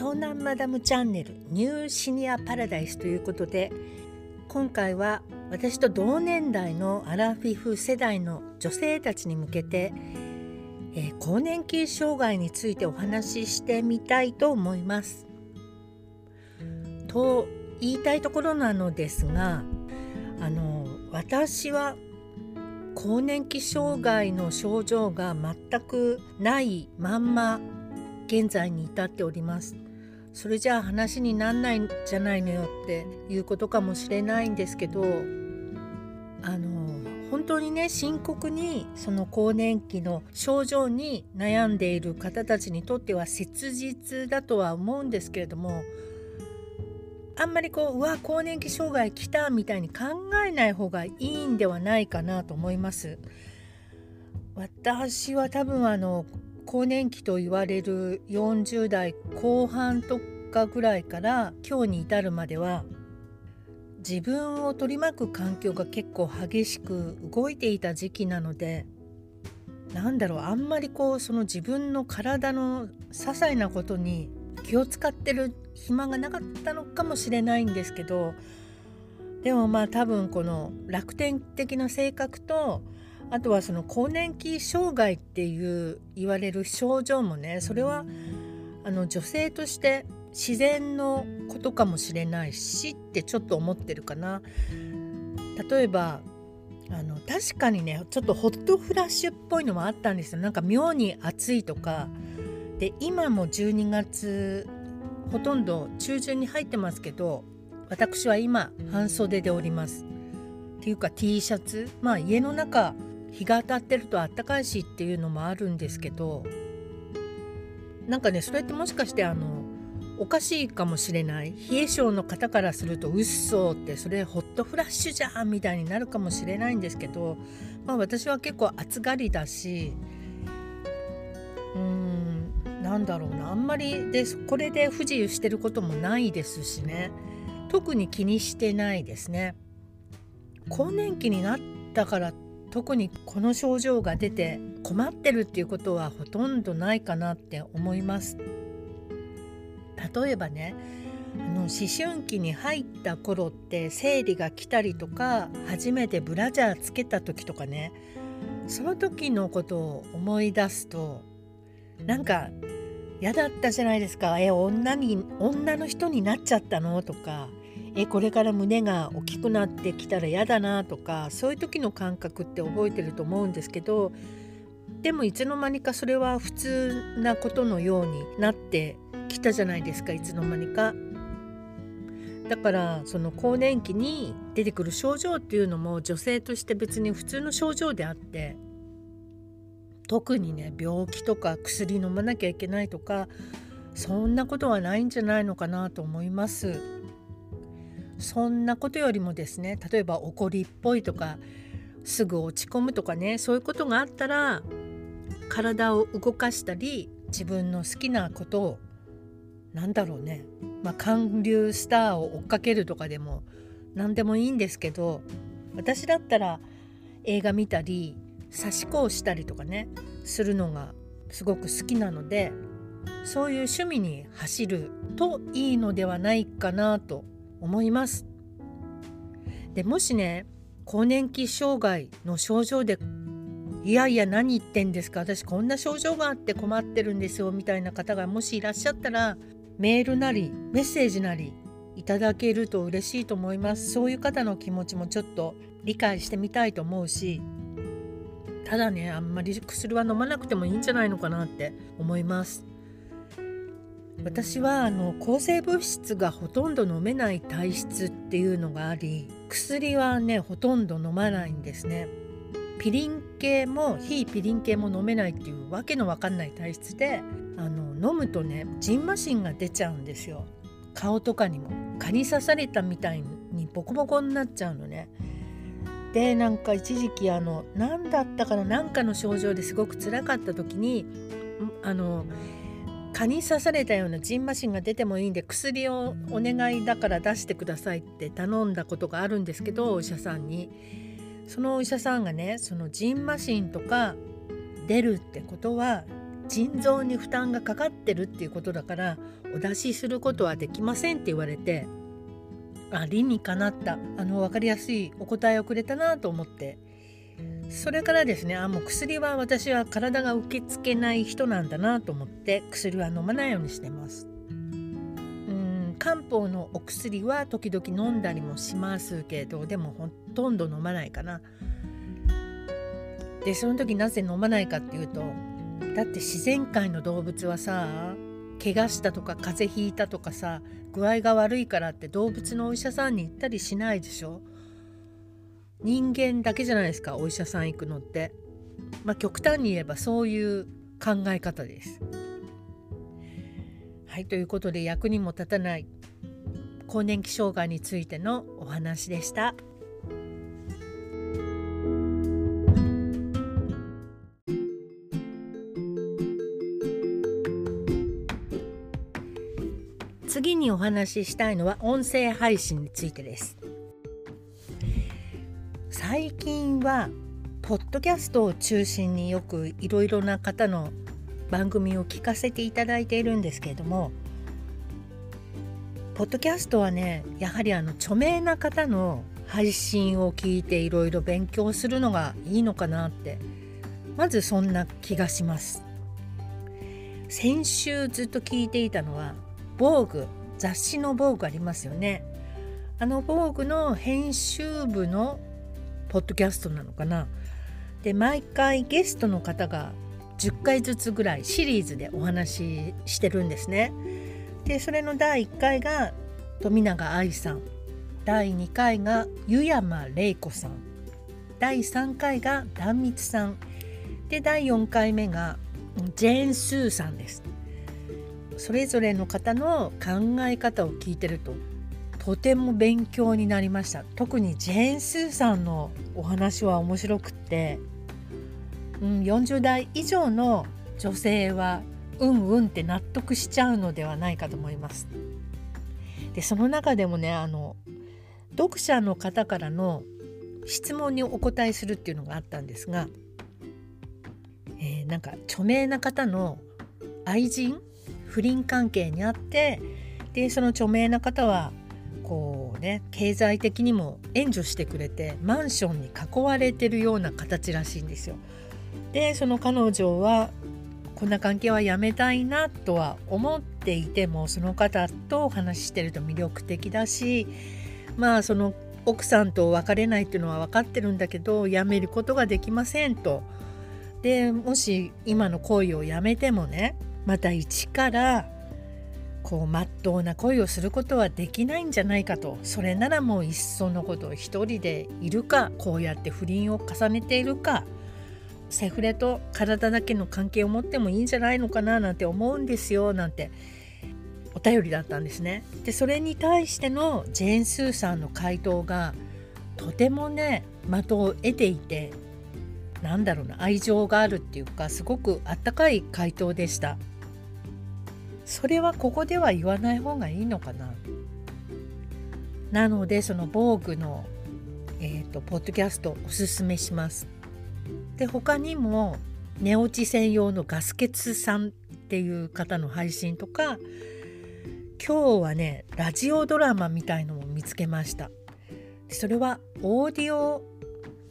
湘南マダムチャンネルニューシニアパラダイスということで今回は私と同年代のアラフィフ世代の女性たちに向けて、えー、更年期障害についてお話ししてみたいと思います。と言いたいところなのですがあの私は更年期障害の症状が全くないまんま現在に至っておりますそれじゃあ話になんないんじゃないのよっていうことかもしれないんですけどあの本当にね深刻にその更年期の症状に悩んでいる方たちにとっては切実だとは思うんですけれどもあんまりこううわ更年期障害来たみたいに考えない方がいいんではないかなと思います。私は多分あの更年期と言われる40代後半とかぐらいから今日に至るまでは自分を取り巻く環境が結構激しく動いていた時期なのでなんだろうあんまりこうその自分の体の些細なことに気を使ってる暇がなかったのかもしれないんですけどでもまあ多分この楽天的な性格とあとはその更年期障害っていう言われる症状もねそれはあの女性として自然のことかもしれないしってちょっと思ってるかな。例えばあの確かにねちょっとホットフラッシュっぽいのもあったんですよ。なんか妙に暑いとか。で今も12月ほとんど中旬に入ってますけど私は今半袖でおります。っていうか T シャツ。まあ家の中日が当たってるとあったかいしっていうのもあるんですけどなんかねそれってもしかしてあのおかしいかもしれない？冷え性の方からするとうっそってそれホットフラッシュじゃんみたいになるかもしれないんですけど、まあ、私は結構暑がりだしうーんなんだろうな。あんまりでこれで不自由してることもないですしね。特に気にしてないですね。更年期になったから特にこの症状が出て困ってるっていうことはほとんどないかなって思います。例えばねあの思春期に入った頃って生理が来たりとか初めてブラジャーつけた時とかねその時のことを思い出すとなんか嫌だったじゃないですかえ女に女の人になっちゃったの？とかえこれから胸が大きくなってきたら嫌だなとかそういう時の感覚って覚えてると思うんですけどでもいつの間にかそれは普通なことのようになってきたじゃないですかいつの間にか。だからその更年期に出てくる症状っていうのも女性として別に普通の症状であって特にね病気とか薬飲まなきゃいけないとかそんなことはないんじゃないのかなと思います。そんなことよりもですね例えば怒りっぽいとかすぐ落ち込むとかねそういうことがあったら体を動かしたり自分の好きなことを何だろうねまあ韓流スターを追っかけるとかでも何でもいいんですけど私だったら映画見たり差し子をしたりとかねするのがすごく好きなのでそういう趣味に走るといいのではないかなと思います。でもしね更年期障害の症状でいやいや何言ってんですか私こんな症状があって困ってるんですよみたいな方がもしいらっしゃったらメールなりメッセージなりいただけると嬉しいと思いますそういう方の気持ちもちょっと理解してみたいと思うしただねあんまり薬は飲まなくてもいいんじゃないのかなって思います私はあの抗生物質がほとんど飲めない体質っていうのがあり薬はねほとんど飲まないんですね。ピリン系も非ピリン系も飲めないっていうわけのわかんない体質であの飲むとねジンマシンが出ちゃうんですよ。顔とかにも。蚊に刺されたみたいにボコボコになっちゃうのね。でなんか一時期あの何だったかな何かの症状ですごく辛かった時にあの蚊に刺されたようなジンマシンが出てもいいんで薬をお願いだから出してくださいって頼んだことがあるんですけどお医者さんに。そのお医者さんがねそのジンマシンとか出るってことは腎臓に負担がかかってるっていうことだからお出しすることはできませんって言われてあ理にかなった。あの分かりやすいお答えをくれたなと思ってそれからですねあもう薬は私は体が受け付けない人なんだなと思って薬は飲まないようにしてます。うん漢方のお薬は時々飲んだりもしますけどでもほとんど飲まないかな。でその時なぜ飲まないかっていうとだって自然界の動物はさ怪我したとか風邪ひいたとかさ具合が悪いからって動物のお医者さんに行ったりしないでしょ人間だけじゃないですかお医者さん行くのって。まあ極端に言えばそういう考え方です。はいということで役にも立たない更年期障害についてのお話でした。次にお話ししたいのは音声配信についてです。最近はポッドキャストを中心によくいろいろな方の番組を聞かせていただいているんですけれどもポッドキャストはねやはりあの著名な方の配信を聞いていろいろ勉強するのがいいのかなってまずそんな気がします。先週ずっと聞いていたのは防具雑誌の防具ありますよね。あの防具の編集部のポッドキャストなのかな。で毎回ゲストの方が10回ずつぐらいシリーズでお話ししてるんですね。でそれの第1回が富永愛さん。第2回が湯山玲子さん。第3回が壇蜜さん。で第4回目がジェーン・スーさんです。それぞれの方の考え方を聞いてるととても勉強になりました。特にジェーン・スーさんのお話は面白くって、うん、40代以上の女性はうんうんって納得しちゃうのではないかと思います。でその中でもねあの読者の方からの質問にお答えするっていうのがあったんですが、えー、なんか著名な方の愛人？不倫関係にあってでその著名な方はね経済的にも援助してくれてマンションに囲われてるような形らしいんですよ。でその彼女はこんな関係はやめたいなとは思っていてもその方とお話ししてると魅力的だしまあその奥さんと別れないっていうのは分かってるんだけどやめることができませんと。でもし今の恋をやめてもねまた一からこうまっとうな恋をすることはできないんじゃないかと。それならもういっそのこと一人でいるか。こうやって不倫を重ねているか。セフレと体だけの関係を持ってもいいんじゃないのかななんて思うんですよ。なんてお便りだったんですね。でそれに対してのジェーン・スーさんの回答がとてもね的を得ていてなんだろうな愛情があるっていうかすごくあったかい回答でした。それはここでは言わない方がいいのかな。なのでその防具のえーと、ポッドキャストおすすめします。で他にも寝落ち専用のガスケツさんっていう方の配信とか今日はねラジオドラマみたいのも見つけました。それはオーディオ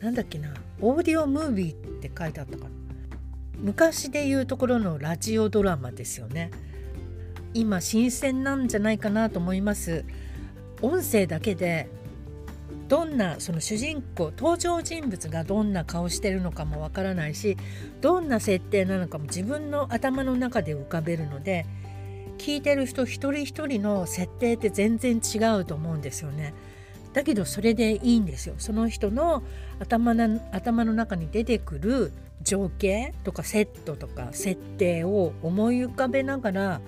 なんだっけなオーディオムービーって書いてあったかな。昔で言うところのラジオドラマですよね。今新鮮なんじゃないかなと思います音声だけでどんなその主人公登場人物がどんな顔してるのかもわからないしどんな設定なのかも自分の頭の中で浮かべるので聞いてる人一人一人の設定って全然違うと思うんですよね。だけどそれでいいんですよその人の頭な頭の中に出てくる情景とかセットとか設定を思い浮かべながら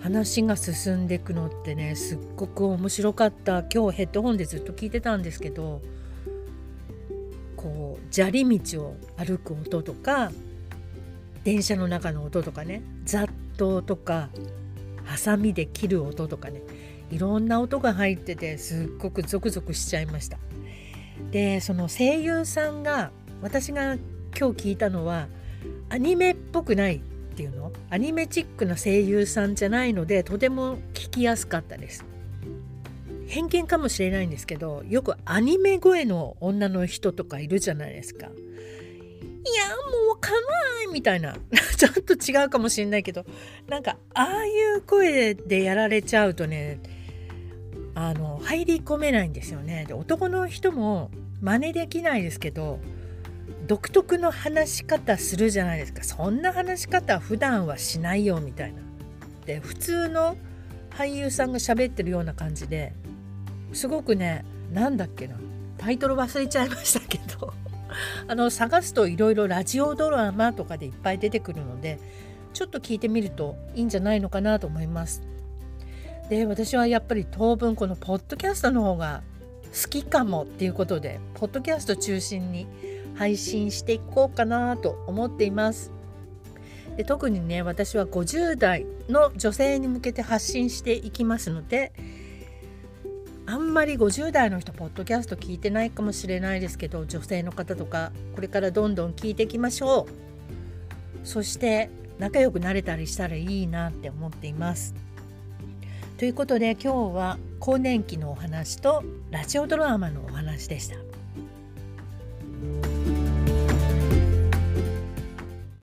話が進んでいくのってねすっごく面白かった。今日ヘッドホンでずっと聞いてたんですけどこう砂利道を歩く音とか電車の中の音とかね雑踏とかハサミで切る音とかねいろんな音が入っててすっごくゾクゾクしちゃいました。でその声優さんが私が今日聞いたのはアニメっぽくないていうの？アニメチックな声優さんじゃないのでとても聞きやすかったです。偏見かもしれないんですけどよくアニメ声の女の人とかいるじゃないですか。いやもうわかんないみたいな。ちょっと違うかもしれないけどなんかああいう声でやられちゃうとねあの入り込めないんですよね。で男の人も真似できないですけど独特の話し方するじゃないですかそんな話し方普段はしないよみたいな。で普通の俳優さんが喋ってるような感じですごくねなんだっけなタイトル忘れちゃいましたけど あの探すといろいろラジオドラマとかでいっぱい出てくるのでちょっと聞いてみるといいんじゃないのかなと思います。で私はやっぱり当分このポッドキャストの方が好きかもっていうことでポッドキャスト中心に配信していこうかなと思っています。で特にね私は50代の女性に向けて発信していきますのであんまり50代の人ポッドキャスト聞いてないかもしれないですけど女性の方とかこれからどんどん聞いていきましょうそして仲良くなれたりしたらいいなって思っていますということで今日は更年期のお話とラジオドラマのお話でした。